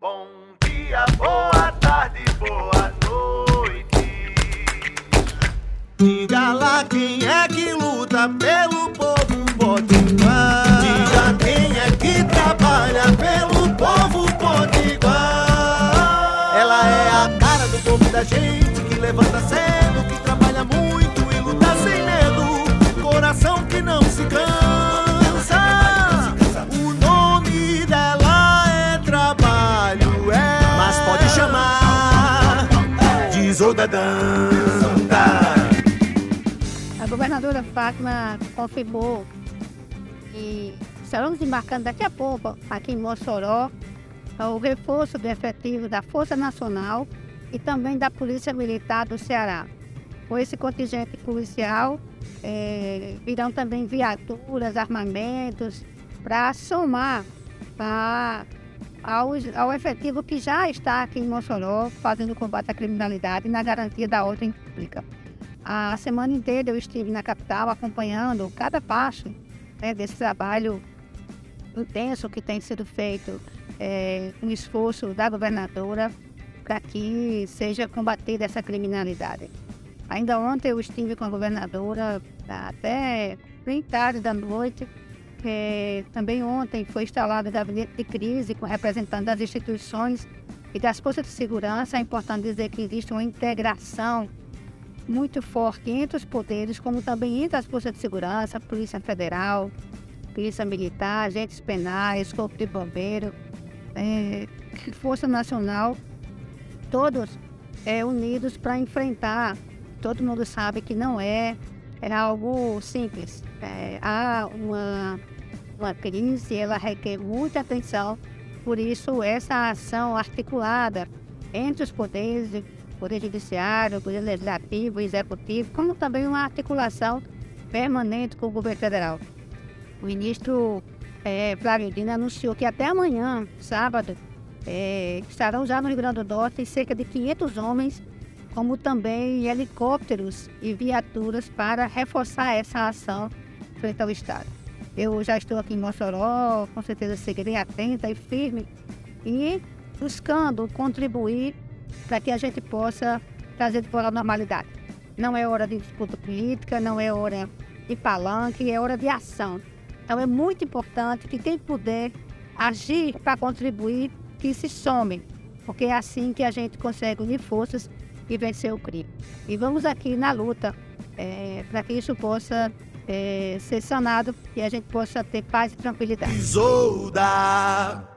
Bom dia, boa tarde, boa noite. Diga lá quem é que luta pelo povo potiguar. Diga quem é que trabalha pelo povo potiguar. Ela é a cara do povo da gente de Zodadanta. A governadora Fátima confirmou que estarão desembarcando daqui a pouco aqui em Mossoró o reforço do efetivo da Força Nacional e também da Polícia Militar do Ceará. Com esse contingente policial, eh, virão também viaturas, armamentos, para somar tá, ao, efetivo que já está aqui em Mossoró, fazendo combate à criminalidade na garantia da ordem pública. A semana inteira eu estive na capital acompanhando cada passo né, desse trabalho intenso que tem sido feito, é, um esforço da governadora para que seja combatida essa criminalidade. Ainda ontem eu estive com a governadora até bem tarde da noite. É, também ontem foi instalado o gabinete de crise com representantes das instituições e das forças de segurança. É importante dizer que existe uma integração muito forte entre os poderes, como também entre as forças de segurança, Polícia Federal, Polícia Militar, agentes penais, Corpo de Bombeiro, é, Força Nacional, todos é, unidos para enfrentar. Todo mundo sabe que não é, é algo simples. É, há uma, uma crise, ela requer muita atenção, por isso essa ação articulada entre os poderes, Poder Judiciário, Poder Legislativo, Executivo, como também uma articulação permanente com o governo federal. O ministro é, Flávio Dino anunciou que até amanhã, sábado, é, estarão já no Rio Grande do Norte cerca de 500 homens, como também helicópteros e viaturas para reforçar essa ação frente ao Estado. Eu já estou aqui em Mossoró, com certeza seguirei atenta e firme e buscando contribuir para que a gente possa trazer de volta a normalidade. Não é hora de disputa política, não é hora de palanque, é hora de ação. Então é muito importante que quem puder agir para contribuir, que se some, porque é assim que a gente consegue unir forças e vencer o crime. E vamos aqui na luta é, para que isso possa é, ser sanado e a gente possa ter paz e tranquilidade. Isolda.